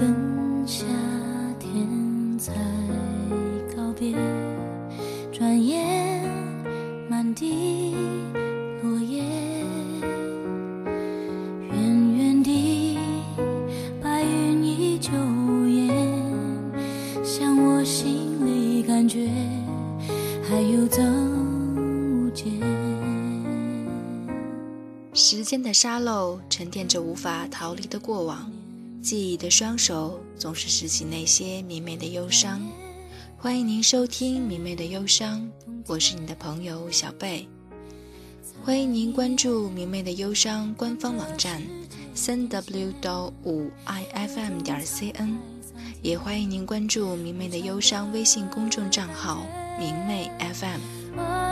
跟夏天才告别，转眼满地落叶，远远地白云依旧无言，像我心里感觉还有增无减。时间的沙漏沉淀着无法逃离的过往，记忆的双手总是拾起那些明媚的忧伤。欢迎您收听《明媚的忧伤》，我是你的朋友小贝。欢迎您关注《明媚的忧伤》官方网站三 w 到五 i f m 点 c n，也欢迎您关注《明媚的忧伤》微信公众账号“明媚 FM”。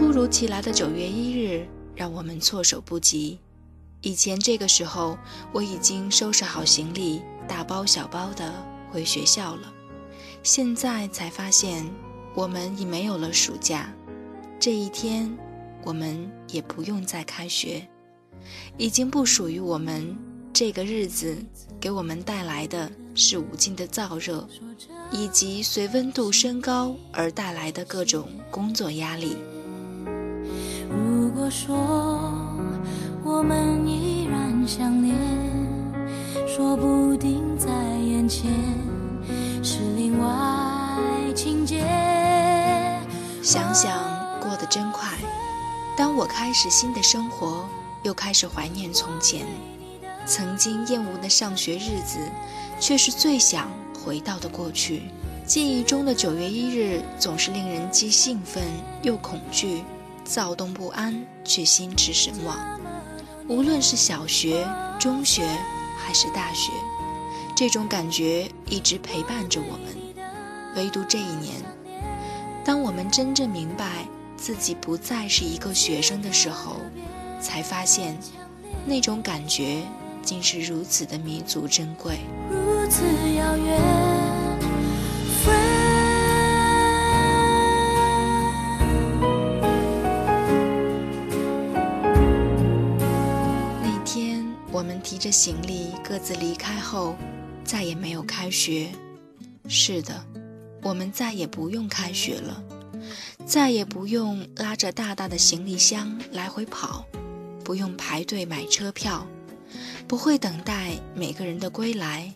突如其来的九月一日，让我们措手不及。以前这个时候，我已经收拾好行李，大包小包的回学校了。现在才发现，我们已没有了暑假，这一天，我们也不用再开学，已经不属于我们。这个日子给我们带来的是无尽的燥热，以及随温度升高而带来的各种工作压力。如果说我们依然想念，说不定在眼前是另外情节。想想过得真快，当我开始新的生活，又开始怀念从前。曾经厌恶的上学日子，却是最想回到的过去。记忆中的九月一日，总是令人既兴奋又恐惧，躁动不安，却心驰神往。无论是小学、中学还是大学，这种感觉一直陪伴着我们。唯独这一年，当我们真正明白自己不再是一个学生的时候，才发现那种感觉竟是如此的弥足珍贵。如此遥远我们提着行李各自离开后，再也没有开学。是的，我们再也不用开学了，再也不用拉着大大的行李箱来回跑，不用排队买车票，不会等待每个人的归来，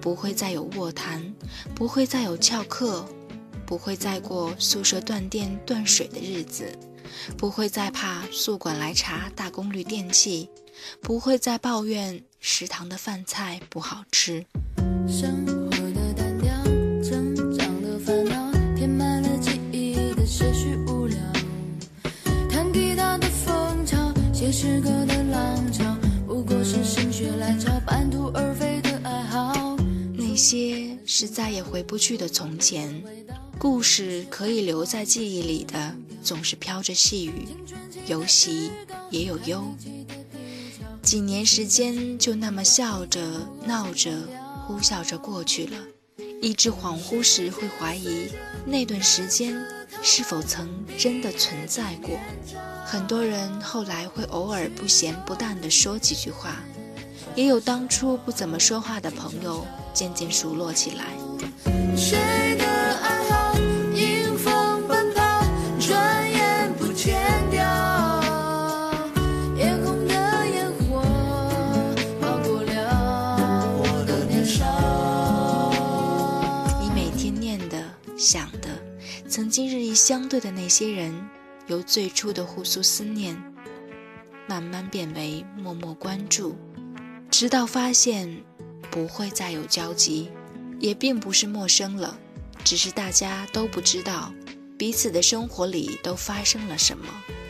不会再有卧谈，不会再有翘课，不会再过宿舍断电断水的日子。不会再怕宿管来查大功率电器，不会再抱怨食堂的饭菜不好吃。生活的单调，成长的烦恼，填满了记忆的些许无聊。弹吉他的风潮，写诗歌的浪潮，不过是心血来潮，半途而废的爱好。那些是再也回不去的从前，故事可以留在记忆里的，总是飘着细雨，有喜也有忧。几年时间就那么笑着闹着呼啸着过去了，一直恍惚时会怀疑那段时间是否曾真的存在过。很多人后来会偶尔不咸不淡地说几句话，也有当初不怎么说话的朋友渐渐熟络起来。曾经日益相对的那些人，由最初的互诉思念，慢慢变为默默关注，直到发现不会再有交集，也并不是陌生了，只是大家都不知道彼此的生活里都发生了什么，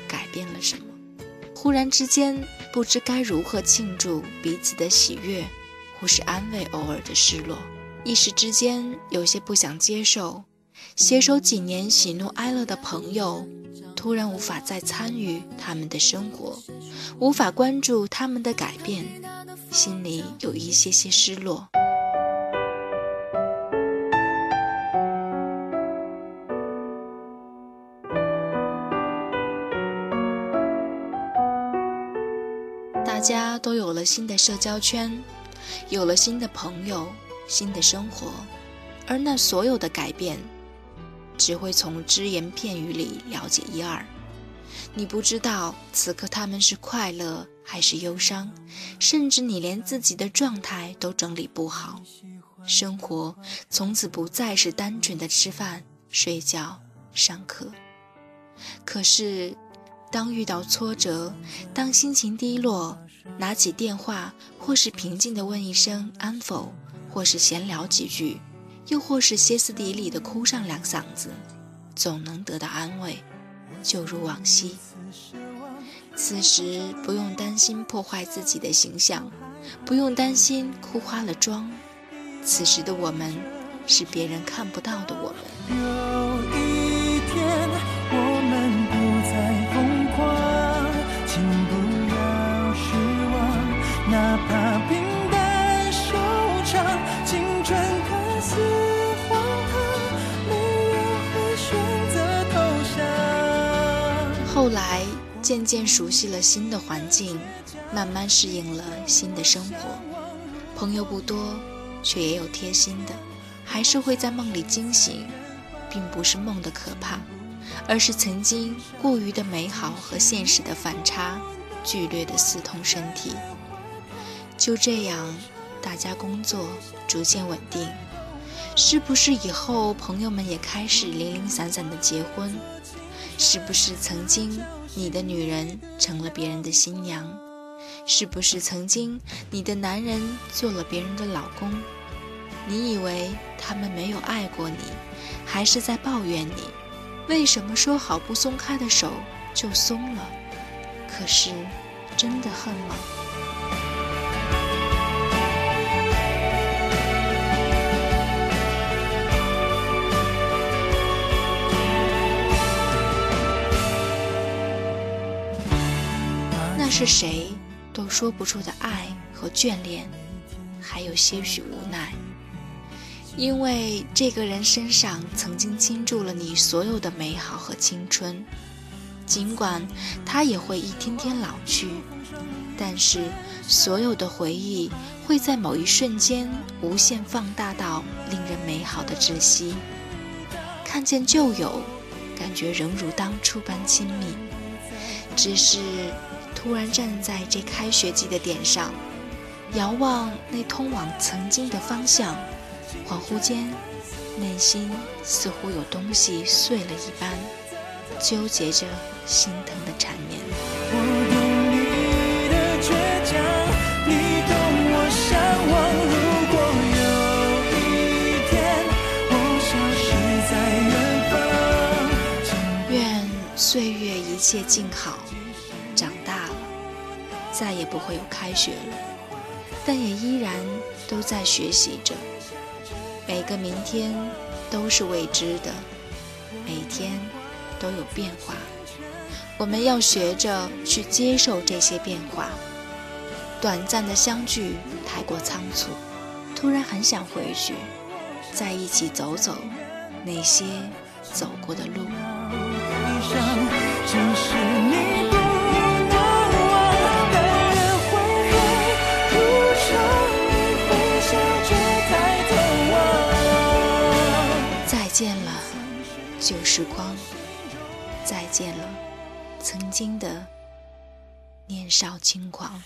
改变了什么。忽然之间，不知该如何庆祝彼此的喜悦，或是安慰偶尔的失落。一时之间，有些不想接受，携手几年喜怒哀乐的朋友，突然无法再参与他们的生活，无法关注他们的改变，心里有一些些失落。大家都有了新的社交圈，有了新的朋友，新的生活，而那所有的改变。只会从只言片语里了解一二，你不知道此刻他们是快乐还是忧伤，甚至你连自己的状态都整理不好。生活从此不再是单纯的吃饭、睡觉、上课。可是，当遇到挫折，当心情低落，拿起电话，或是平静地问一声安否，或是闲聊几句。又或是歇斯底里的哭上两嗓子，总能得到安慰，就如往昔。此时不用担心破坏自己的形象，不用担心哭花了妆。此时的我们，是别人看不到的我们。渐渐熟悉了新的环境，慢慢适应了新的生活。朋友不多，却也有贴心的，还是会在梦里惊醒。并不是梦的可怕，而是曾经过于的美好和现实的反差，剧烈的刺痛身体。就这样，大家工作逐渐稳定，是不是以后朋友们也开始零零散散的结婚？是不是曾经你的女人成了别人的新娘？是不是曾经你的男人做了别人的老公？你以为他们没有爱过你，还是在抱怨你？为什么说好不松开的手就松了？可是，真的恨吗？是谁都说不出的爱和眷恋，还有些许无奈，因为这个人身上曾经倾注了你所有的美好和青春，尽管他也会一天天老去，但是所有的回忆会在某一瞬间无限放大到令人美好的窒息，看见旧友，感觉仍如当初般亲密，只是。突然站在这开学季的点上，遥望那通往曾经的方向，恍惚间，内心似乎有东西碎了一般，纠结着心疼的缠绵。愿岁月一切静好。再也不会有开学了，但也依然都在学习着。每个明天都是未知的，每天都有变化。我们要学着去接受这些变化。短暂的相聚太过仓促，突然很想回去，在一起走走那些走过的路。见见了曾经的年少轻狂。